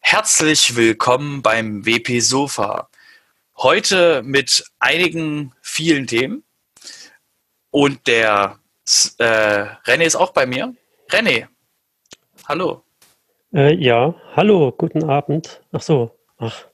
Herzlich willkommen beim WP Sofa. Heute mit einigen vielen Themen. Und der äh, René ist auch bei mir. René, hallo. Äh, ja, hallo, guten Abend. Ach so, ach.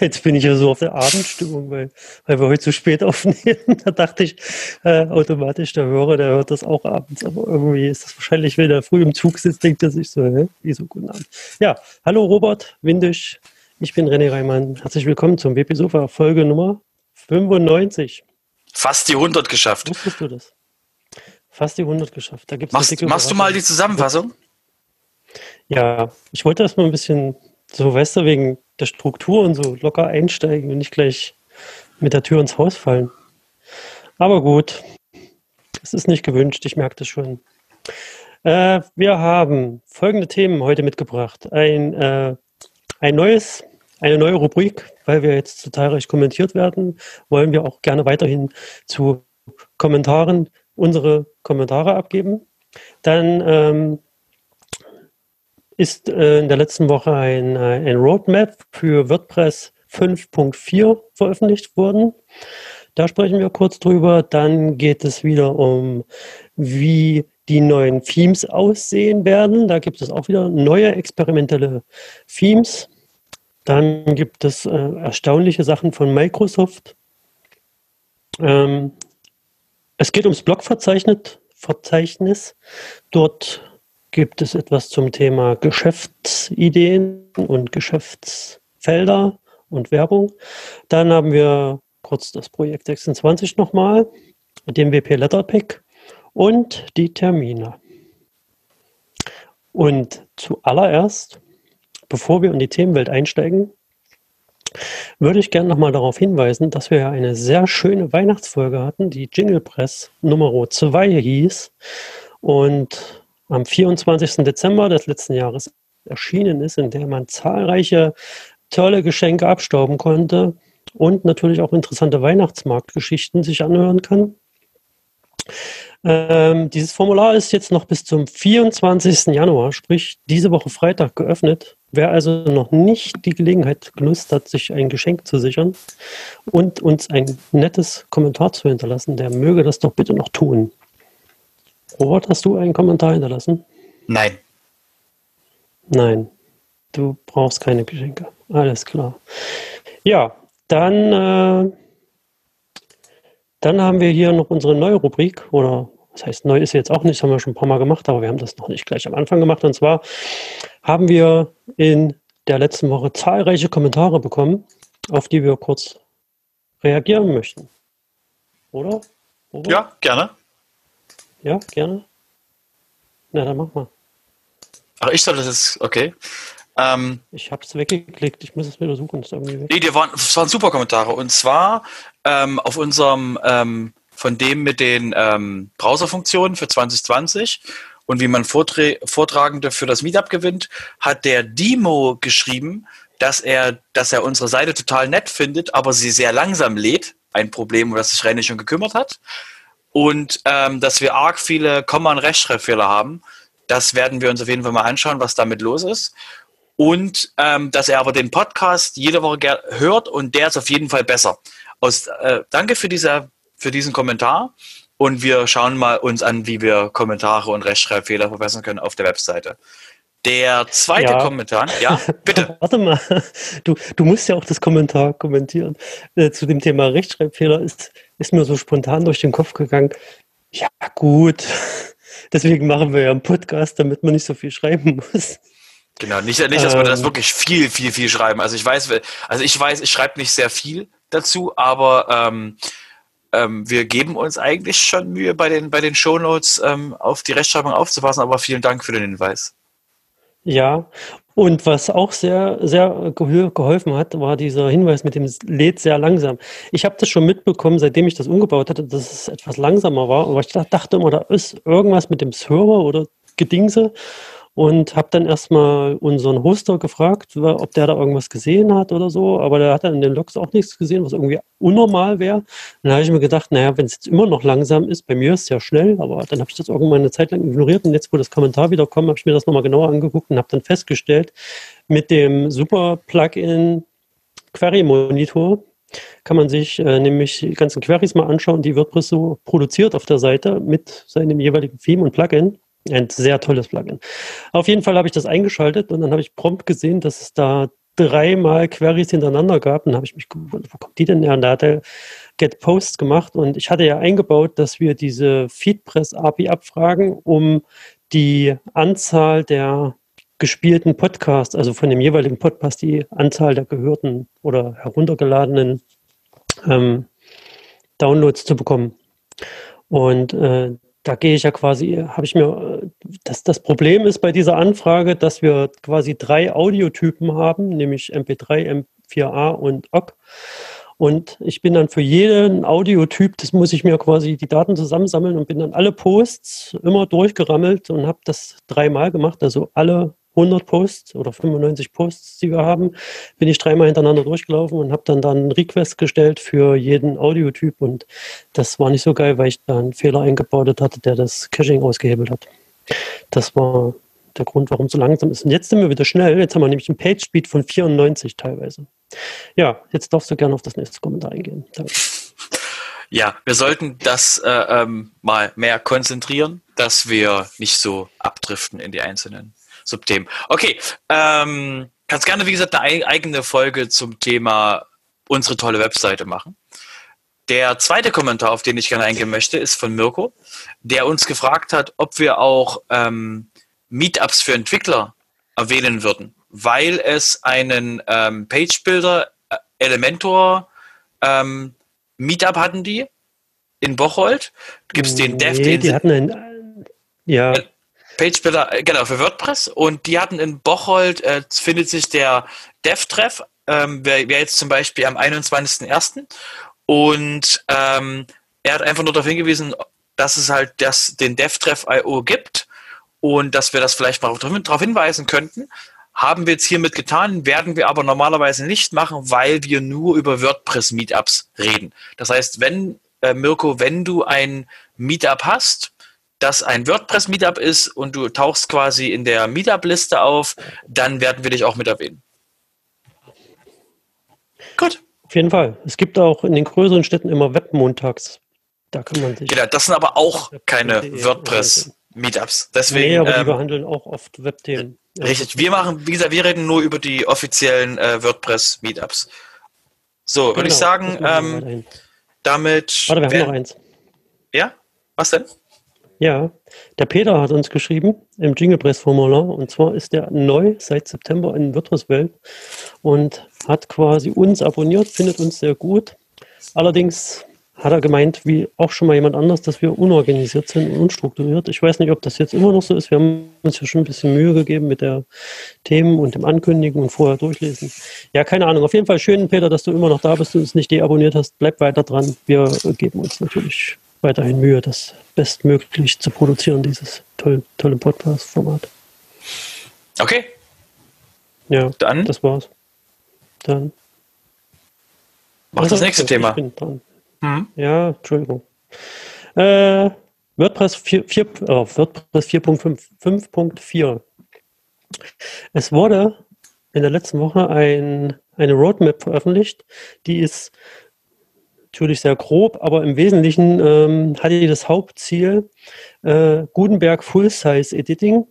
Jetzt, bin ich ja so auf der Abendstimmung, weil, weil wir heute zu spät aufnehmen. Da dachte ich äh, automatisch, der Hörer, der hört das auch abends. Aber irgendwie ist das wahrscheinlich, wenn er früh im Zug sitzt, denkt er sich so, hä? Wieso guten Abend? Ja, hallo Robert Windisch. Ich bin René Reimann. Herzlich willkommen zum WP Sofa, Folge Nummer 95. Fast die 100 geschafft. Wusstest du das? Fast die 100 geschafft. Da gibt's machst machst du mal die Zusammenfassung? Ja, ich wollte erstmal ein bisschen so, weißt du, wegen der Struktur und so locker einsteigen und nicht gleich mit der Tür ins Haus fallen. Aber gut, es ist nicht gewünscht, ich merke das schon. Äh, wir haben folgende Themen heute mitgebracht. Ein, äh, ein neues, eine neue Rubrik, weil wir jetzt total reich kommentiert werden, wollen wir auch gerne weiterhin zu Kommentaren unsere Kommentare abgeben. Dann ähm, ist äh, in der letzten Woche ein, äh, ein Roadmap für WordPress 5.4 veröffentlicht worden. Da sprechen wir kurz drüber. Dann geht es wieder um, wie die neuen Themes aussehen werden. Da gibt es auch wieder neue experimentelle Themes. Dann gibt es äh, erstaunliche Sachen von Microsoft. Ähm, es geht ums Blogverzeichnis. Verzeichnis. Dort gibt es etwas zum Thema Geschäftsideen und Geschäftsfelder und Werbung. Dann haben wir kurz das Projekt 26 nochmal, den WP Letterpick und die Termine. Und zuallererst, bevor wir in die Themenwelt einsteigen, würde ich gerne nochmal darauf hinweisen, dass wir ja eine sehr schöne Weihnachtsfolge hatten, die Jingle Press Nummer 2 hieß. Und am 24. Dezember des letzten Jahres erschienen ist, in der man zahlreiche tolle Geschenke abstauben konnte und natürlich auch interessante Weihnachtsmarktgeschichten sich anhören kann. Ähm, dieses Formular ist jetzt noch bis zum 24. Januar, sprich diese Woche Freitag geöffnet. Wer also noch nicht die Gelegenheit genutzt hat, sich ein Geschenk zu sichern und uns ein nettes Kommentar zu hinterlassen, der möge das doch bitte noch tun. Robert, hast du einen Kommentar hinterlassen? Nein. Nein. Du brauchst keine Geschenke. Alles klar. Ja, dann, äh, dann haben wir hier noch unsere neue Rubrik. Oder was heißt neu ist jetzt auch nicht, haben wir schon ein paar Mal gemacht, aber wir haben das noch nicht gleich am Anfang gemacht. Und zwar haben wir in der letzten Woche zahlreiche Kommentare bekommen, auf die wir kurz reagieren möchten. Oder? Robert? Ja, gerne. Ja, gerne. Na, dann mach mal. Ach, ich soll das jetzt, okay. Ähm, ich habe es weggeklickt, ich muss es wieder suchen. Ist irgendwie. Nee, die waren, das waren super Kommentare. Und zwar ähm, auf unserem, ähm, von dem mit den ähm, Browserfunktionen für 2020 und wie man Vortra Vortragende für das Meetup gewinnt, hat der Demo geschrieben, dass er, dass er unsere Seite total nett findet, aber sie sehr langsam lädt. Ein Problem, um das sich René schon gekümmert hat und ähm, dass wir arg viele Komma- und Rechtschreibfehler haben. Das werden wir uns auf jeden Fall mal anschauen, was damit los ist. Und ähm, dass er aber den Podcast jede Woche hört und der ist auf jeden Fall besser. Aus, äh, danke für, diese, für diesen Kommentar und wir schauen mal uns an, wie wir Kommentare und Rechtschreibfehler verbessern können auf der Webseite. Der zweite ja. Kommentar, ja, bitte. Warte mal, du, du musst ja auch das Kommentar kommentieren. Äh, zu dem Thema Rechtschreibfehler ist, ist mir so spontan durch den Kopf gegangen. Ja, gut. Deswegen machen wir ja einen Podcast, damit man nicht so viel schreiben muss. Genau, nicht, nicht dass wir das ähm. wirklich viel, viel, viel schreiben. Also ich weiß, also ich weiß, ich schreibe nicht sehr viel dazu, aber ähm, ähm, wir geben uns eigentlich schon Mühe, bei den, bei den Shownotes ähm, auf die Rechtschreibung aufzupassen, aber vielen Dank für den Hinweis. Ja, und was auch sehr, sehr geholfen hat, war dieser Hinweis mit dem lädt sehr langsam. Ich habe das schon mitbekommen, seitdem ich das umgebaut hatte, dass es etwas langsamer war. Aber ich dachte immer, da ist irgendwas mit dem Server oder Gedingse. Und habe dann erstmal unseren Hoster gefragt, ob der da irgendwas gesehen hat oder so, aber der hat dann in den Logs auch nichts gesehen, was irgendwie unnormal wäre. Dann habe ich mir gedacht, naja, wenn es jetzt immer noch langsam ist, bei mir ist es ja schnell, aber dann habe ich das irgendwann eine Zeit lang ignoriert und jetzt, wo das Kommentar wieder kommt, habe ich mir das nochmal genauer angeguckt und habe dann festgestellt, mit dem super Plugin Query Monitor kann man sich äh, nämlich die ganzen Queries mal anschauen, die WordPress so produziert auf der Seite mit seinem jeweiligen Theme und Plugin. Ein sehr tolles Plugin. Auf jeden Fall habe ich das eingeschaltet und dann habe ich prompt gesehen, dass es da dreimal Queries hintereinander gab. Und habe ich mich gewundert, wo kommt die denn her? Und da hat er Get Posts gemacht und ich hatte ja eingebaut, dass wir diese Feedpress API abfragen, um die Anzahl der gespielten Podcasts, also von dem jeweiligen Podcast die Anzahl der gehörten oder heruntergeladenen ähm, Downloads zu bekommen. Und äh, da gehe ich ja quasi, habe ich mir, das, das Problem ist bei dieser Anfrage, dass wir quasi drei Audiotypen haben, nämlich MP3, M4A und OGG. Und ich bin dann für jeden Audiotyp, das muss ich mir quasi die Daten zusammensammeln und bin dann alle Posts immer durchgerammelt und habe das dreimal gemacht, also alle 100 Posts oder 95 Posts, die wir haben, bin ich dreimal hintereinander durchgelaufen und habe dann dann einen Request gestellt für jeden Audiotyp und das war nicht so geil, weil ich da einen Fehler eingebaut hatte, der das Caching ausgehebelt hat. Das war der Grund, warum es so langsam ist. Und jetzt sind wir wieder schnell. Jetzt haben wir nämlich einen Page Speed von 94 teilweise. Ja, jetzt darfst du gerne auf das nächste Kommentar eingehen. Danke. Ja, wir sollten das äh, ähm, mal mehr konzentrieren, dass wir nicht so abdriften in die einzelnen Subthemen. Okay, ähm, kannst gerne, wie gesagt, eine eigene Folge zum Thema unsere tolle Webseite machen. Der zweite Kommentar, auf den ich gerne eingehen möchte, ist von Mirko, der uns gefragt hat, ob wir auch ähm, Meetups für Entwickler erwähnen würden, weil es einen ähm, Page Builder äh, Elementor ähm, Meetup hatten die in Bocholt. Gibt es den Dev, den die hatten einen, ja. Page-Builder, äh, genau, für WordPress. Und die hatten in Bocholt, äh, findet sich der Dev-Treff, ähm, wäre wär jetzt zum Beispiel am 21.01. Und ähm, er hat einfach nur darauf hingewiesen, dass es halt das, den Dev-Treff.io gibt und dass wir das vielleicht mal darauf hinweisen könnten. Haben wir jetzt hiermit getan, werden wir aber normalerweise nicht machen, weil wir nur über WordPress-Meetups reden. Das heißt, wenn, äh, Mirko, wenn du ein Meetup hast, das ein WordPress-Meetup ist und du tauchst quasi in der Meetup-Liste auf, dann werden wir dich auch mit erwähnen. Gut. Auf jeden Fall. Es gibt auch in den größeren Städten immer Webmontags. Da kann man sich. Genau, das sind aber auch keine WordPress-Meetups. Deswegen. Nee, aber die ähm, behandeln auch oft Webthemen. Richtig. Wir machen, wie gesagt, wir reden nur über die offiziellen äh, WordPress-Meetups. So, genau, würde ich sagen, ähm, damit. Warte, wir haben noch eins. Ja? Was denn? Ja, der Peter hat uns geschrieben im Jinglepress-Formular und zwar ist der neu seit September in WordPress-Welt und hat quasi uns abonniert, findet uns sehr gut. Allerdings hat er gemeint, wie auch schon mal jemand anders, dass wir unorganisiert sind und unstrukturiert. Ich weiß nicht, ob das jetzt immer noch so ist. Wir haben uns ja schon ein bisschen Mühe gegeben mit der Themen und dem Ankündigen und vorher durchlesen. Ja, keine Ahnung. Auf jeden Fall schön, Peter, dass du immer noch da bist und uns nicht deabonniert hast. Bleib weiter dran. Wir geben uns natürlich weiterhin Mühe, das bestmöglich zu produzieren, dieses tolle, tolle Podcast-Format. Okay. Ja, dann. Das war's. Dann. Mach also, das nächste Thema. Hm? Ja, Entschuldigung. Äh, WordPress 4, 4 oh, WordPress 4.5.4. Es wurde in der letzten Woche ein, eine Roadmap veröffentlicht, die ist natürlich sehr grob, aber im Wesentlichen ähm, hatte die das Hauptziel, äh, Gutenberg Full-Size Editing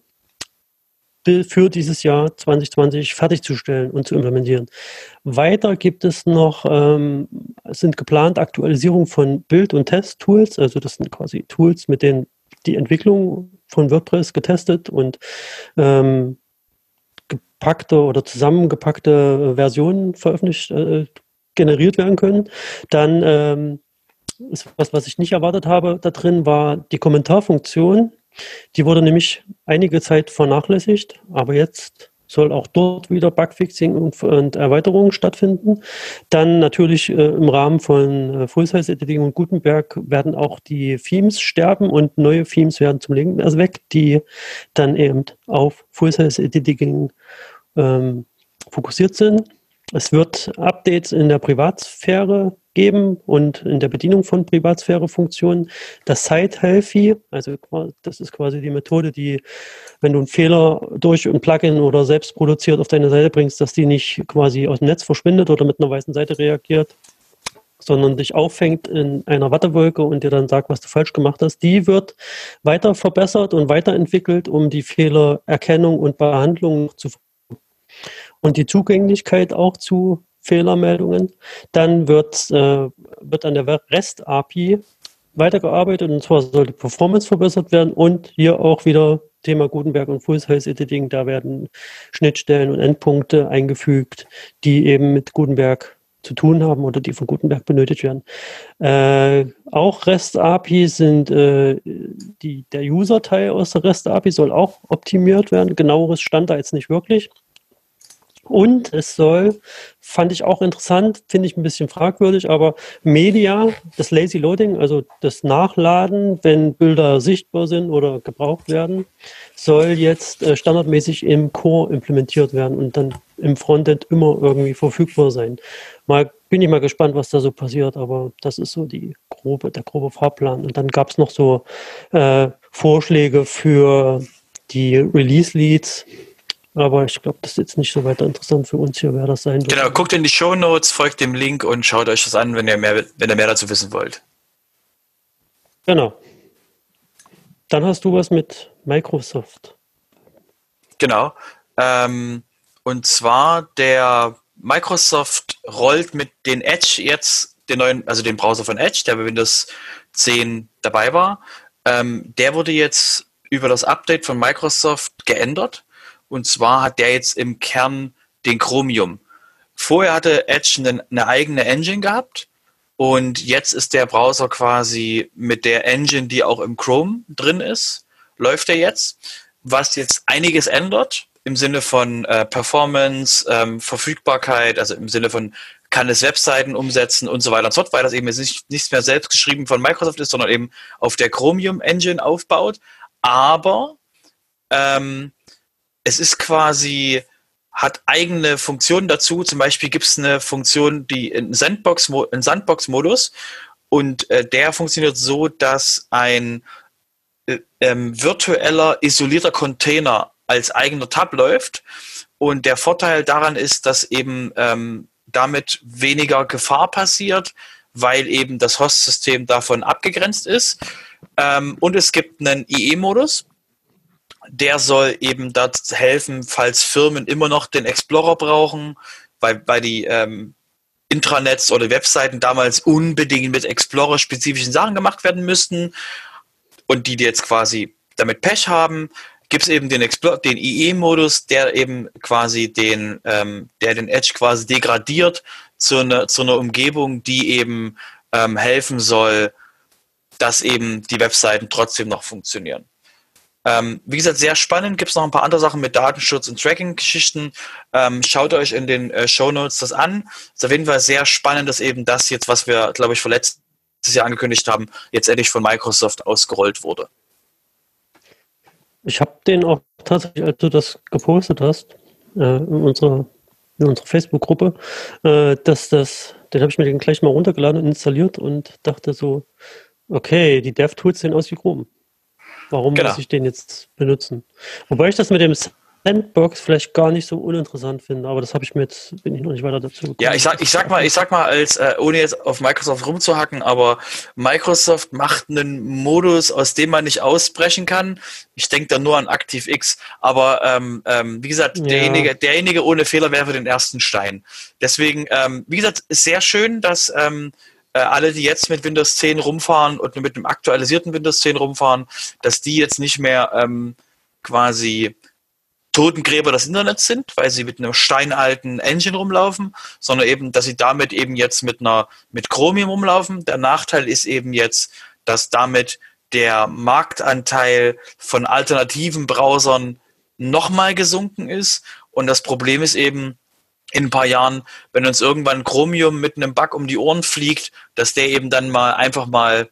für dieses Jahr 2020 fertigzustellen und zu implementieren. Weiter gibt es noch, ähm, sind geplant Aktualisierung von Bild- und Test-Tools, also das sind quasi Tools, mit denen die Entwicklung von WordPress getestet und ähm, gepackte oder zusammengepackte Versionen veröffentlicht, äh, generiert werden können. Dann ähm, ist was, was ich nicht erwartet habe, da drin war die Kommentarfunktion. Die wurde nämlich einige Zeit vernachlässigt, aber jetzt soll auch dort wieder Bugfixing und, und Erweiterungen stattfinden. Dann natürlich äh, im Rahmen von äh, Full-Size-Editing und Gutenberg werden auch die Themes sterben und neue Themes werden zum Legen also weg, die dann eben auf Full-Size-Editing ähm, fokussiert sind. Es wird Updates in der Privatsphäre geben und in der Bedienung von Privatsphäre-Funktionen. Das Site-Healthy, also das ist quasi die Methode, die, wenn du einen Fehler durch ein Plugin oder selbst produziert auf deine Seite bringst, dass die nicht quasi aus dem Netz verschwindet oder mit einer weißen Seite reagiert, sondern dich auffängt in einer Wattewolke und dir dann sagt, was du falsch gemacht hast, die wird weiter verbessert und weiterentwickelt, um die Fehlererkennung und Behandlung zu und die Zugänglichkeit auch zu Fehlermeldungen. Dann wird, äh, wird an der REST-API weitergearbeitet und zwar soll die Performance verbessert werden und hier auch wieder Thema Gutenberg und Full-Size-Editing, da werden Schnittstellen und Endpunkte eingefügt, die eben mit Gutenberg zu tun haben oder die von Gutenberg benötigt werden. Äh, auch REST-API sind äh, die, der User-Teil aus der REST-API soll auch optimiert werden. Genaueres stand da jetzt nicht wirklich. Und es soll, fand ich auch interessant, finde ich ein bisschen fragwürdig, aber Media, das Lazy Loading, also das Nachladen, wenn Bilder sichtbar sind oder gebraucht werden, soll jetzt äh, standardmäßig im Core implementiert werden und dann im Frontend immer irgendwie verfügbar sein. Mal bin ich mal gespannt, was da so passiert, aber das ist so die grobe, der grobe Fahrplan. Und dann gab es noch so äh, Vorschläge für die Release-Leads, aber ich glaube, das ist jetzt nicht so weiter interessant für uns hier, wer das sein wird. Genau, guckt in die Show Notes, folgt dem Link und schaut euch das an, wenn ihr mehr, wenn ihr mehr dazu wissen wollt. Genau. Dann hast du was mit Microsoft. Genau. Ähm, und zwar der Microsoft rollt mit den Edge jetzt den neuen, also den Browser von Edge, der bei Windows 10 dabei war. Ähm, der wurde jetzt über das Update von Microsoft geändert. Und zwar hat der jetzt im Kern den Chromium. Vorher hatte Edge eine, eine eigene Engine gehabt und jetzt ist der Browser quasi mit der Engine, die auch im Chrome drin ist, läuft er jetzt, was jetzt einiges ändert im Sinne von äh, Performance, ähm, Verfügbarkeit, also im Sinne von kann es Webseiten umsetzen und so weiter und so fort, weil das eben jetzt nicht, nichts mehr selbst geschrieben von Microsoft ist, sondern eben auf der Chromium Engine aufbaut. Aber ähm, es ist quasi, hat eigene Funktionen dazu. Zum Beispiel gibt es eine Funktion, die in Sandbox, in Sandbox-Modus und äh, der funktioniert so, dass ein äh, ähm, virtueller isolierter Container als eigener Tab läuft. Und der Vorteil daran ist, dass eben ähm, damit weniger Gefahr passiert, weil eben das Host-System davon abgegrenzt ist. Ähm, und es gibt einen IE-Modus der soll eben dazu helfen, falls Firmen immer noch den Explorer brauchen, weil, weil die ähm, Intranets oder Webseiten damals unbedingt mit Explorer-spezifischen Sachen gemacht werden müssten und die, die jetzt quasi damit Pech haben, gibt es eben den, den IE-Modus, der eben quasi den, ähm, der den Edge quasi degradiert zu, ne, zu einer Umgebung, die eben ähm, helfen soll, dass eben die Webseiten trotzdem noch funktionieren. Ähm, wie gesagt, sehr spannend. Gibt es noch ein paar andere Sachen mit Datenschutz und Tracking-Geschichten. Ähm, schaut euch in den äh, Show Notes das an. Ist auf jeden Fall sehr spannend, dass eben das jetzt, was wir, glaube ich, vor letztes Jahr angekündigt haben, jetzt endlich von Microsoft ausgerollt wurde. Ich habe den auch tatsächlich, als du das gepostet hast, äh, in unserer, in unserer Facebook-Gruppe, äh, dass das, den habe ich mir den gleich mal runtergeladen und installiert und dachte so, okay, die DevTools sehen aus wie Chrome. Warum genau. muss ich den jetzt benutzen? Wobei ich das mit dem Sandbox vielleicht gar nicht so uninteressant finde, aber das habe ich mir jetzt, bin ich noch nicht weiter dazu gekommen. Ja, ich sag, ich sag mal, ich sag mal, als, äh, ohne jetzt auf Microsoft rumzuhacken, aber Microsoft macht einen Modus, aus dem man nicht ausbrechen kann. Ich denke da nur an ActiveX, aber ähm, ähm, wie gesagt, ja. derjenige, derjenige ohne Fehler wäre den ersten Stein. Deswegen, ähm, wie gesagt, ist sehr schön, dass ähm, äh, alle, die jetzt mit Windows 10 rumfahren und mit dem aktualisierten Windows 10 rumfahren, dass die jetzt nicht mehr ähm, quasi Totengräber des Internets sind, weil sie mit einer steinalten Engine rumlaufen, sondern eben, dass sie damit eben jetzt mit einer mit Chromium rumlaufen. Der Nachteil ist eben jetzt, dass damit der Marktanteil von alternativen Browsern nochmal gesunken ist. Und das Problem ist eben, in ein paar Jahren, wenn uns irgendwann Chromium mit einem Bug um die Ohren fliegt, dass der eben dann mal einfach mal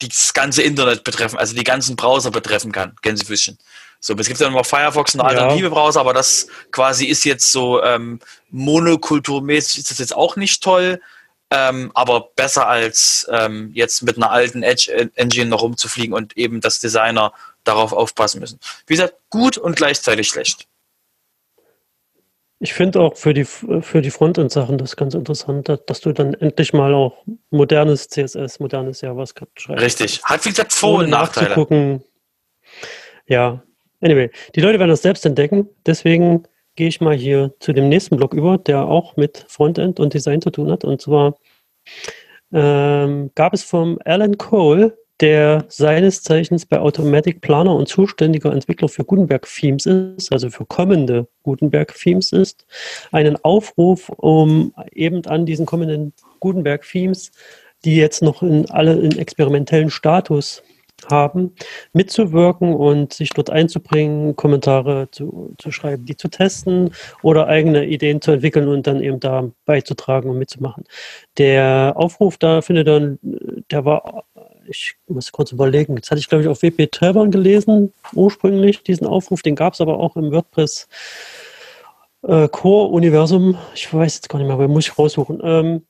das ganze Internet betreffen, also die ganzen Browser betreffen kann, Gänsefüßchen. So, es gibt dann noch Firefox und alternative ja. Browser, aber das quasi ist jetzt so ähm, monokulturmäßig ist das jetzt auch nicht toll, ähm, aber besser als ähm, jetzt mit einer alten Edge Engine noch rumzufliegen und eben das Designer darauf aufpassen müssen. Wie gesagt, gut und gleichzeitig schlecht. Ich finde auch für die, für die Frontend-Sachen das ganz interessant, dass du dann endlich mal auch modernes CSS, modernes JavaScript schreibst. Richtig. Hat wie gesagt Vor- und Nachteile. Ja, anyway, die Leute werden das selbst entdecken. Deswegen gehe ich mal hier zu dem nächsten Blog über, der auch mit Frontend und Design zu tun hat. Und zwar ähm, gab es vom Alan Cole der seines Zeichens bei Automatic Planer und zuständiger Entwickler für Gutenberg-Themes ist, also für kommende Gutenberg-Themes ist, einen Aufruf, um eben an diesen kommenden Gutenberg-Themes, die jetzt noch in alle in experimentellen Status haben, mitzuwirken und sich dort einzubringen, Kommentare zu, zu schreiben, die zu testen oder eigene Ideen zu entwickeln und dann eben da beizutragen und mitzumachen. Der Aufruf da findet dann, der war ich muss kurz überlegen, jetzt hatte ich, glaube ich, auf WP Trevor gelesen, ursprünglich diesen Aufruf, den gab es aber auch im WordPress äh, Core-Universum. Ich weiß jetzt gar nicht mehr, aber muss ich raussuchen. Ähm,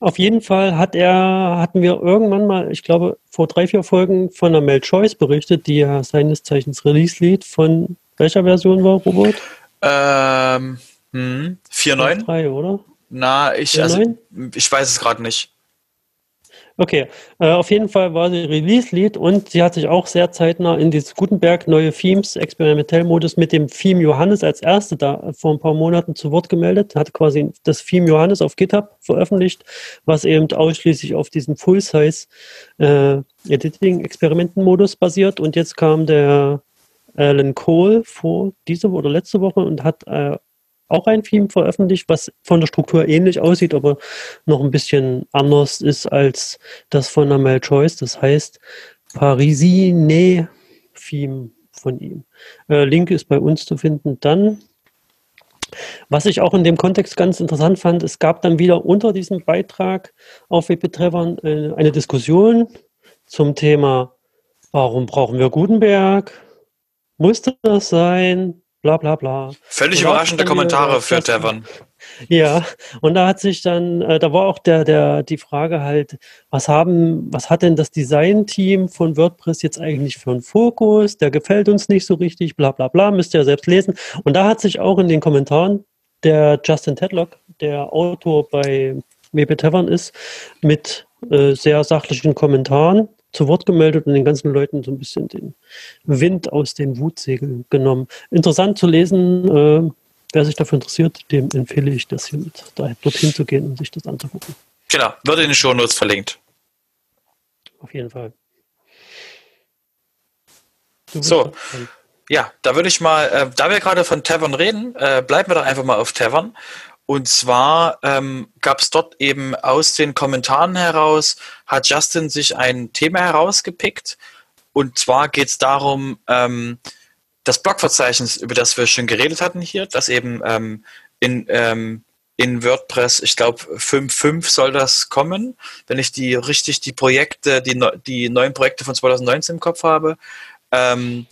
auf jeden Fall hat er, hatten wir irgendwann mal, ich glaube, vor drei, vier Folgen von der Mel Choice berichtet, die ja seines Zeichens Release-Lead von welcher Version war, Robert? Ähm, hm, 4.9? oder? Na, ich, also, ich weiß es gerade nicht. Okay, äh, auf jeden Fall war sie Release-Lead und sie hat sich auch sehr zeitnah in dieses Gutenberg neue Themes, Experimentellmodus mit dem Theme Johannes als erste da vor ein paar Monaten zu Wort gemeldet, hat quasi das Theme Johannes auf GitHub veröffentlicht, was eben ausschließlich auf diesem Full-Size äh, basiert. Und jetzt kam der Alan Cole vor diese oder letzte Woche und hat äh, auch ein Theme veröffentlicht, was von der Struktur ähnlich aussieht, aber noch ein bisschen anders ist als das von Amel Choice. Das heißt Parisine Theme von ihm. Äh, Link ist bei uns zu finden. Dann, was ich auch in dem Kontext ganz interessant fand, es gab dann wieder unter diesem Beitrag auf WP Trevor äh, eine Diskussion zum Thema, warum brauchen wir Gutenberg? Musste das sein? Bla bla bla. Völlig überraschende Kommentare für Tavern. Ja, und da hat sich dann, äh, da war auch der, der, die Frage halt, was haben, was hat denn das Design-Team von WordPress jetzt eigentlich für einen Fokus? Der gefällt uns nicht so richtig, bla bla bla, müsst ihr ja selbst lesen. Und da hat sich auch in den Kommentaren der Justin Tedlock, der Autor bei WP Tavern ist, mit äh, sehr sachlichen Kommentaren zu Wort gemeldet und den ganzen Leuten so ein bisschen den Wind aus den Wutsegeln genommen. Interessant zu lesen, äh, wer sich dafür interessiert, dem empfehle ich das hier mit, da dorthin zu gehen und sich das anzugucken. Genau, wird in den Shownotes verlinkt. Auf jeden Fall. So, ja, da würde ich mal, äh, da wir gerade von Tavern reden, äh, bleiben wir doch einfach mal auf Tavern. Und zwar ähm, gab es dort eben aus den Kommentaren heraus, hat Justin sich ein Thema herausgepickt. Und zwar geht es darum, ähm, das Blogverzeichnis, über das wir schon geredet hatten hier, das eben ähm, in, ähm, in WordPress, ich glaube 5.5 soll das kommen, wenn ich die richtig die Projekte, die, die neuen Projekte von 2019 im Kopf habe. Ähm,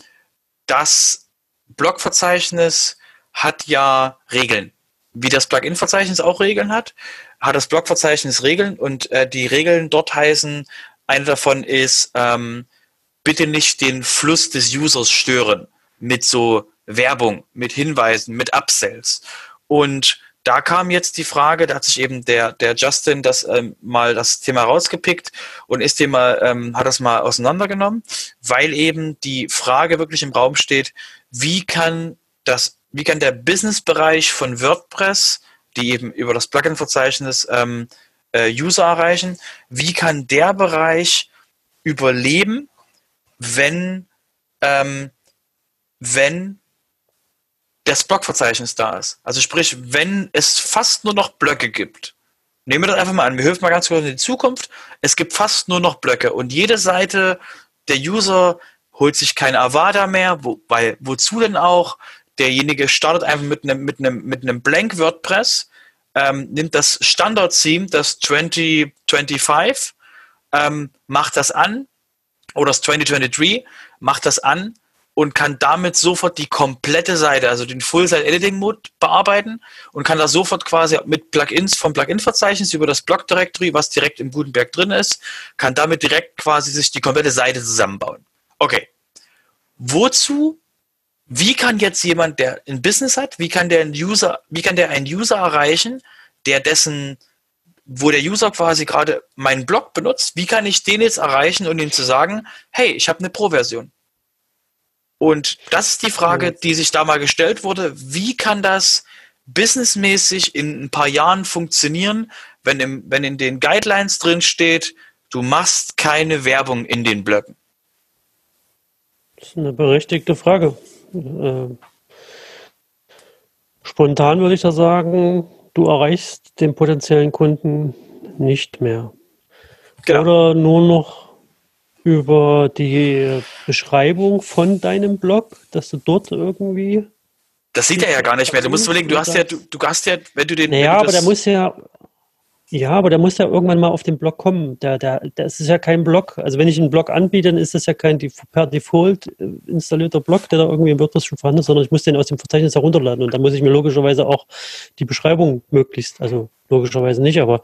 das Blogverzeichnis hat ja Regeln wie das Plugin-Verzeichnis auch Regeln hat, hat das Blog-Verzeichnis Regeln und äh, die Regeln dort heißen, eine davon ist, ähm, bitte nicht den Fluss des Users stören mit so Werbung, mit Hinweisen, mit Upsells. Und da kam jetzt die Frage, da hat sich eben der, der Justin das ähm, mal das Thema rausgepickt und ist dem mal, ähm, hat das mal auseinandergenommen, weil eben die Frage wirklich im Raum steht, wie kann das wie kann der Business-Bereich von WordPress, die eben über das Plugin-Verzeichnis ähm, äh, User erreichen, wie kann der Bereich überleben, wenn, ähm, wenn das Blogverzeichnis da ist. Also sprich, wenn es fast nur noch Blöcke gibt. Nehmen wir das einfach mal an. Wir helfen mal ganz kurz in die Zukunft. Es gibt fast nur noch Blöcke und jede Seite der User holt sich kein Avada mehr, wo, weil wozu denn auch? Derjenige startet einfach mit einem mit einem mit einem Blank WordPress, ähm, nimmt das Standard-Theme, das 2025, ähm, macht das an oder das 2023, macht das an und kann damit sofort die komplette Seite, also den Full-Site-Editing-Mode bearbeiten und kann da sofort quasi mit Plugins vom Plugin-Verzeichnis über das Blog-Directory, was direkt im Gutenberg drin ist, kann damit direkt quasi sich die komplette Seite zusammenbauen. Okay. Wozu? Wie kann jetzt jemand, der ein Business hat, wie kann der einen User, wie kann der einen User erreichen, der dessen wo der User quasi gerade meinen Blog benutzt, wie kann ich den jetzt erreichen und ihm zu sagen, hey, ich habe eine Pro-Version? Und das ist die Frage, die sich da mal gestellt wurde. Wie kann das businessmäßig in ein paar Jahren funktionieren, wenn, im, wenn in den Guidelines drin steht, du machst keine Werbung in den Blöcken? Das ist eine berechtigte Frage. Äh, spontan würde ich da sagen, du erreichst den potenziellen Kunden nicht mehr. Genau. Oder nur noch über die Beschreibung von deinem Blog, dass du dort irgendwie. Das sieht er ja gar nicht mehr. Du musst überlegen, du hast ja, du, du hast ja, wenn du den. Naja, du aber der muss ja, ja, aber der muss ja irgendwann mal auf den Blog kommen. Der, der, das ist ja kein Blog. Also wenn ich einen Blog anbiete, dann ist das ja kein per Default äh, installierter Blog, der da irgendwie im WordPress schon vorhanden ist, sondern ich muss den aus dem Verzeichnis herunterladen. Und dann muss ich mir logischerweise auch die Beschreibung möglichst, also logischerweise nicht, aber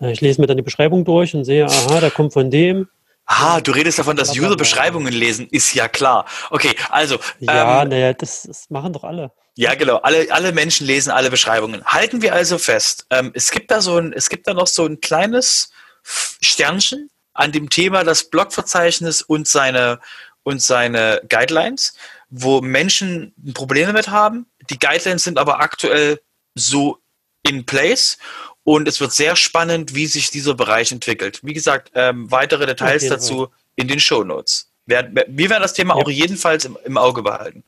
äh, ich lese mir dann die Beschreibung durch und sehe, aha, der kommt von dem. Ah, du redest davon, dass User Beschreibungen lesen, ist ja klar. Okay, also. Ja, ähm, naja, das, das machen doch alle. Ja, genau. Alle, alle Menschen lesen alle Beschreibungen. Halten wir also fest, ähm, es gibt da so ein, es gibt da noch so ein kleines Sternchen an dem Thema das Blogverzeichnis und seine und seine Guidelines, wo Menschen ein Problem damit haben. Die Guidelines sind aber aktuell so in place und es wird sehr spannend, wie sich dieser Bereich entwickelt. Wie gesagt, ähm, weitere Details dazu in den Show Notes. Wir, wir werden das Thema ja. auch jedenfalls im, im Auge behalten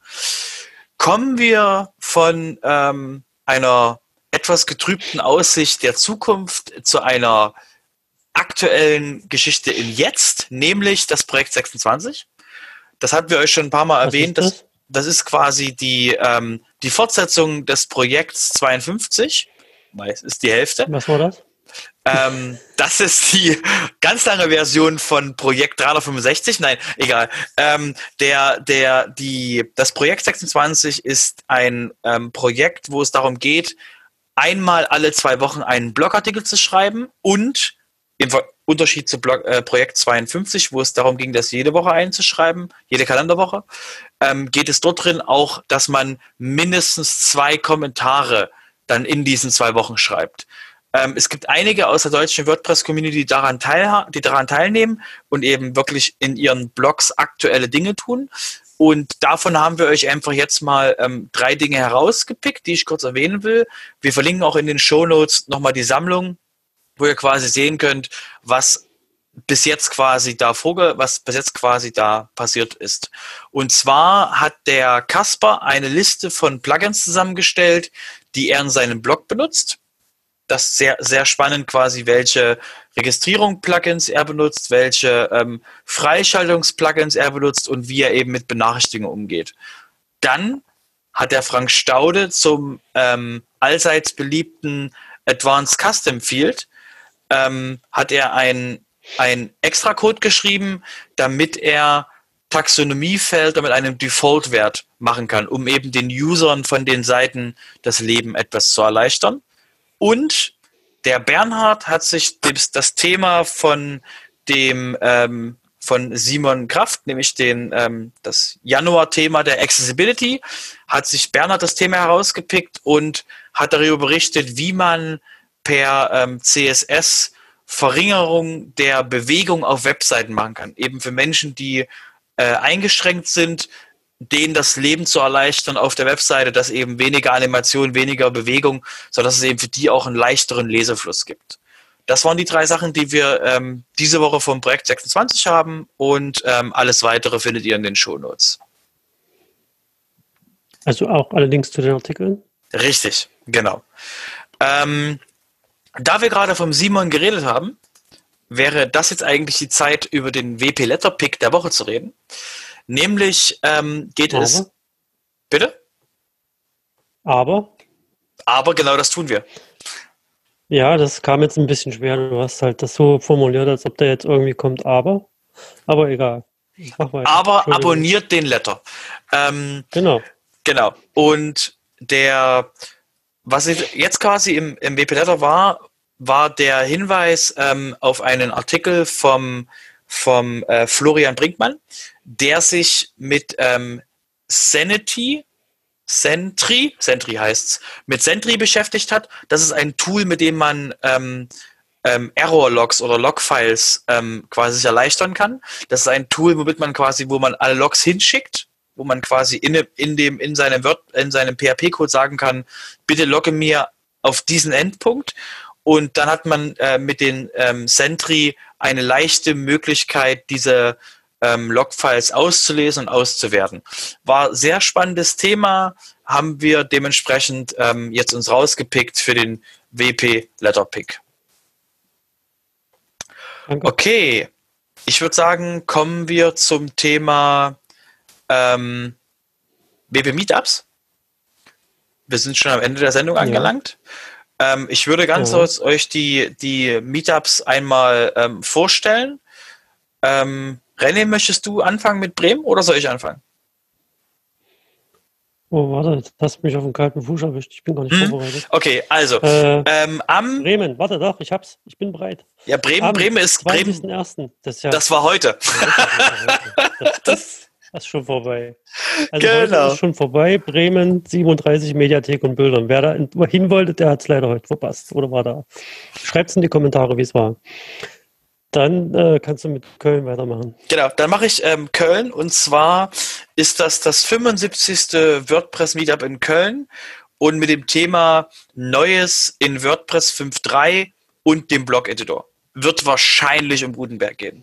kommen wir von ähm, einer etwas getrübten Aussicht der Zukunft zu einer aktuellen Geschichte im Jetzt, nämlich das Projekt 26. Das hatten wir euch schon ein paar Mal Was erwähnt. Das? das? Das, ist quasi die, ähm, die Fortsetzung des Projekts 52. Es ist die Hälfte. Was war das? Ähm, das ist die ganz lange Version von Projekt 365. Nein, egal. Ähm, der, der, die, das Projekt 26 ist ein ähm, Projekt, wo es darum geht, einmal alle zwei Wochen einen Blogartikel zu schreiben und im Unterschied zu Blog, äh, Projekt 52, wo es darum ging, das jede Woche einzuschreiben, jede Kalenderwoche, ähm, geht es dort drin auch, dass man mindestens zwei Kommentare dann in diesen zwei Wochen schreibt. Ähm, es gibt einige aus der deutschen WordPress-Community, die daran, die daran teilnehmen und eben wirklich in ihren Blogs aktuelle Dinge tun. Und davon haben wir euch einfach jetzt mal ähm, drei Dinge herausgepickt, die ich kurz erwähnen will. Wir verlinken auch in den Show Notes nochmal die Sammlung, wo ihr quasi sehen könnt, was bis jetzt quasi da vorge was bis jetzt quasi da passiert ist. Und zwar hat der Kasper eine Liste von Plugins zusammengestellt, die er in seinem Blog benutzt das sehr, sehr spannend quasi, welche Registrierung-Plugins er benutzt, welche ähm, Freischaltungs-Plugins er benutzt und wie er eben mit Benachrichtigungen umgeht. Dann hat der Frank Staude zum ähm, allseits beliebten Advanced Custom Field ähm, hat er ein, ein Extra-Code geschrieben, damit er Taxonomiefelder mit einem Default-Wert machen kann, um eben den Usern von den Seiten das Leben etwas zu erleichtern. Und der Bernhard hat sich das Thema von dem ähm, von Simon Kraft, nämlich den, ähm, das Januar-Thema der Accessibility, hat sich Bernhard das Thema herausgepickt und hat darüber berichtet, wie man per ähm, CSS Verringerung der Bewegung auf Webseiten machen kann. Eben für Menschen, die äh, eingeschränkt sind, denen das Leben zu erleichtern auf der Webseite, dass eben weniger Animation, weniger Bewegung, sodass es eben für die auch einen leichteren Lesefluss gibt. Das waren die drei Sachen, die wir ähm, diese Woche vom Projekt 26 haben und ähm, alles weitere findet ihr in den Shownotes. Also auch allerdings zu den Artikeln? Richtig, genau. Ähm, da wir gerade vom Simon geredet haben, wäre das jetzt eigentlich die Zeit, über den WP Letter Pick der Woche zu reden. Nämlich ähm, geht Aber? es. Bitte? Aber, Aber genau das tun wir. ja, das kam jetzt ein bisschen schwer. Du hast halt das so formuliert, als ob da jetzt irgendwie kommt, aber. Aber egal. Aber abonniert den Letter. Ähm, Genau. Genau. Und der, was jetzt quasi im, im WP Letter war, war der Hinweis ähm, auf einen Artikel vom, vom äh, Florian Brinkmann, der sich mit ähm, Sanity, Sentry, Sentry heißt's, mit Sentry beschäftigt hat. Das ist ein Tool, mit dem man ähm, ähm, Error-Logs oder Log-Files ähm, quasi sich erleichtern kann. Das ist ein Tool, womit man quasi, wo man alle Logs hinschickt, wo man quasi in, in dem in seinem seinem PHP-Code sagen kann, bitte logge mir auf diesen Endpunkt. Und dann hat man äh, mit den ähm, Sentry eine leichte Möglichkeit, diese ähm, Logfiles auszulesen und auszuwerten. War sehr spannendes Thema, haben wir dementsprechend ähm, jetzt uns rausgepickt für den WP Letterpick. Danke. Okay, ich würde sagen, kommen wir zum Thema ähm, WP Meetups. Wir sind schon am Ende der Sendung Ja. angelangt. Ähm, ich würde ganz Ja. kurz euch die, die Meetups einmal ähm, vorstellen. Ähm, René, möchtest du anfangen mit Bremen oder soll ich anfangen? Oh, warte, jetzt hast du mich auf den kalten Fuß erwischt. Ich bin gar nicht Hm? vorbereitet. Okay, also Äh, ähm, am Bremen, warte doch, ich hab's. Ich bin bereit. ja Bremen, Am Bremen ist Bremen. 20.01. Das ist ja Das war heute. das, das ist schon vorbei. Also Genau. heute ist schon vorbei. Bremen, 37 Mediathek und Bildern. Wer da in- hin wollte, der hat es leider heute verpasst. Oder war da? Schreibt es in die Kommentare, wie es war. Dann äh, kannst du mit Köln weitermachen. Genau, dann mache ich ähm, Köln und zwar ist das das 75. WordPress Meetup in Köln und mit dem Thema Neues in WordPress 5.3 und dem Blog-Editor. Wird wahrscheinlich um Gutenberg gehen.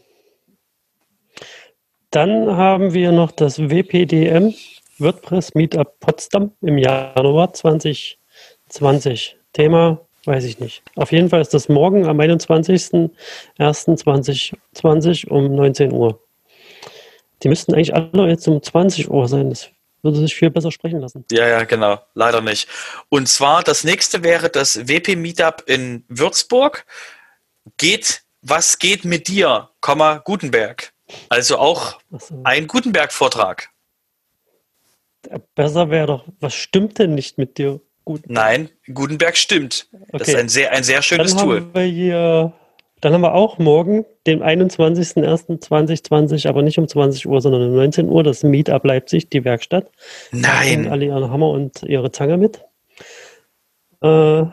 Dann haben wir noch das WPDM WordPress Meetup Potsdam im Januar 2020. Thema weiß ich nicht. Auf jeden Fall ist das morgen am 21.01.2020 um 19 Uhr. Die müssten eigentlich alle jetzt um 20 Uhr sein. Das würde sich viel besser sprechen lassen. Ja, ja, genau. Leider nicht. Und zwar das nächste wäre das WP Meetup in Würzburg. Geht, was geht mit dir, Komma, Gutenberg? Also auch ein Gutenberg-Vortrag. Besser wäre doch, was stimmt denn nicht mit dir? Gut. Nein, Gutenberg stimmt. Das Okay. ist ein sehr, ein sehr schönes Dann Tool. haben wir hier, dann haben wir auch morgen, den 21.01.2020, aber nicht um 20 Uhr, sondern um 19 Uhr, das Meetup Leipzig, die Werkstatt. Nein, alle ihren Hammer und ihre Zange mit. Äh,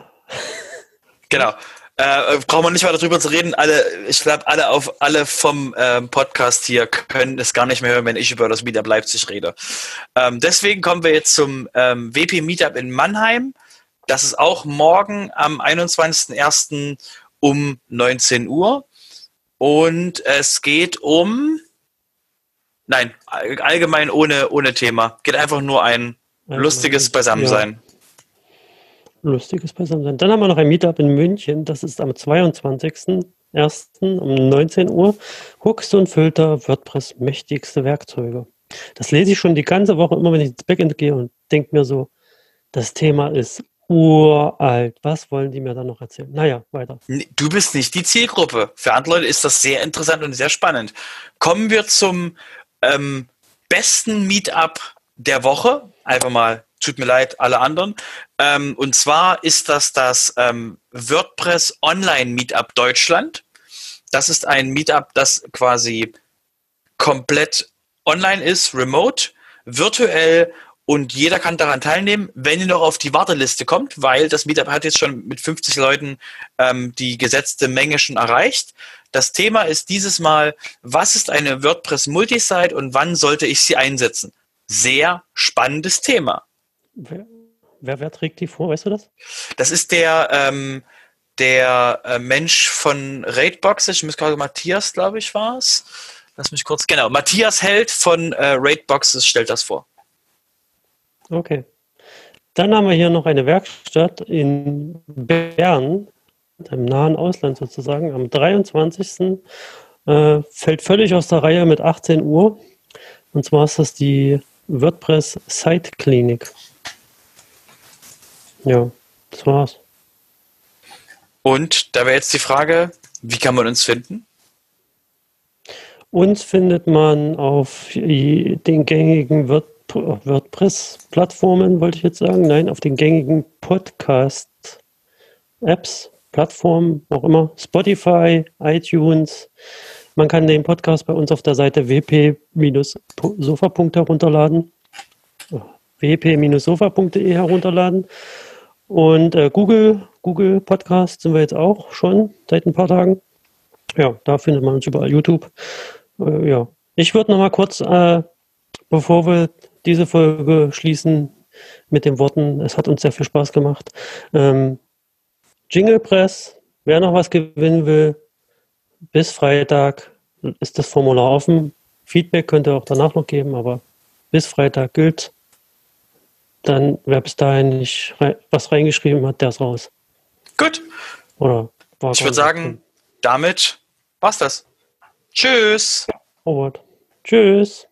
genau. Äh, brauchen wir nicht weiter drüber zu reden. Alle, ich glaube, alle auf alle vom ähm, Podcast hier können es gar nicht mehr hören, wenn ich über das Meetup Leipzig rede. Ähm, deswegen kommen wir jetzt zum ähm, WP Meetup in Mannheim. Das ist auch morgen am 21.01. um 19 Uhr. Und es geht um. Nein, all- allgemein ohne, ohne Thema. Geht einfach nur ein lustiges Beisammensein. Lustiges Beisammensein. Dann haben wir noch ein Meetup in München, das ist am 22.01. um 19 Uhr. Hooks und Filter, WordPress mächtigste Werkzeuge. Das lese ich schon die ganze Woche immer, wenn ich ins Backend gehe und denke mir so, das Thema ist uralt. Was wollen die mir da noch erzählen? Naja, weiter. Du bist nicht die Zielgruppe. Für andere Leute ist das sehr interessant und sehr spannend. Kommen wir zum ähm, besten Meetup der Woche. Einfach mal, tut mir leid, alle anderen. Ähm, und zwar ist das das ähm, WordPress Online Meetup Deutschland. Das ist ein Meetup, das quasi komplett online ist, remote, virtuell und jeder kann daran teilnehmen, wenn ihr noch auf die Warteliste kommt, weil das Meetup hat jetzt schon mit 50 Leuten ähm, die gesetzte Menge schon erreicht. Das Thema ist dieses Mal, was ist eine WordPress Multisite und wann sollte ich sie einsetzen? Sehr spannendes Thema. Wer, wer, wer trägt die vor? Weißt du das? Das ist der, ähm, der äh, Mensch von Raidbox, ich muss gerade Matthias, glaube ich, war es. Lass mich kurz, genau, Matthias Held von äh, Raidboxes stellt das vor. Okay. Dann haben wir hier noch eine Werkstatt in Bern, im nahen Ausland sozusagen, am 23. Äh, fällt völlig aus der Reihe mit 18 Uhr. Und zwar ist das die WordPress Site Klinik. Ja, das war's. Und da wäre jetzt die Frage, wie kann man uns finden? Uns findet man auf den gängigen WordPress-Plattformen, wollte ich jetzt sagen. Nein, auf den gängigen Podcast-Apps, Plattformen, auch immer. Spotify, iTunes. Man kann den Podcast bei uns auf der Seite wp-sofa.de herunterladen. wp-sofa.de herunterladen. Und äh, Google, Google Podcast sind wir jetzt auch schon seit ein paar Tagen. Ja, da findet man uns überall YouTube. Äh, ja, ich würde noch mal kurz, äh, bevor wir diese Folge schließen, mit den Worten, es hat uns sehr viel Spaß gemacht. Ähm, Jingle Press, wer noch was gewinnen will, bis Freitag ist das Formular offen. Feedback könnt ihr auch danach noch geben, aber bis Freitag gilt. Dann, wer bis dahin nicht was reingeschrieben hat, der ist raus. Gut. Oder ich würde sagen, damit war's das. Tschüss. Forward. Tschüss.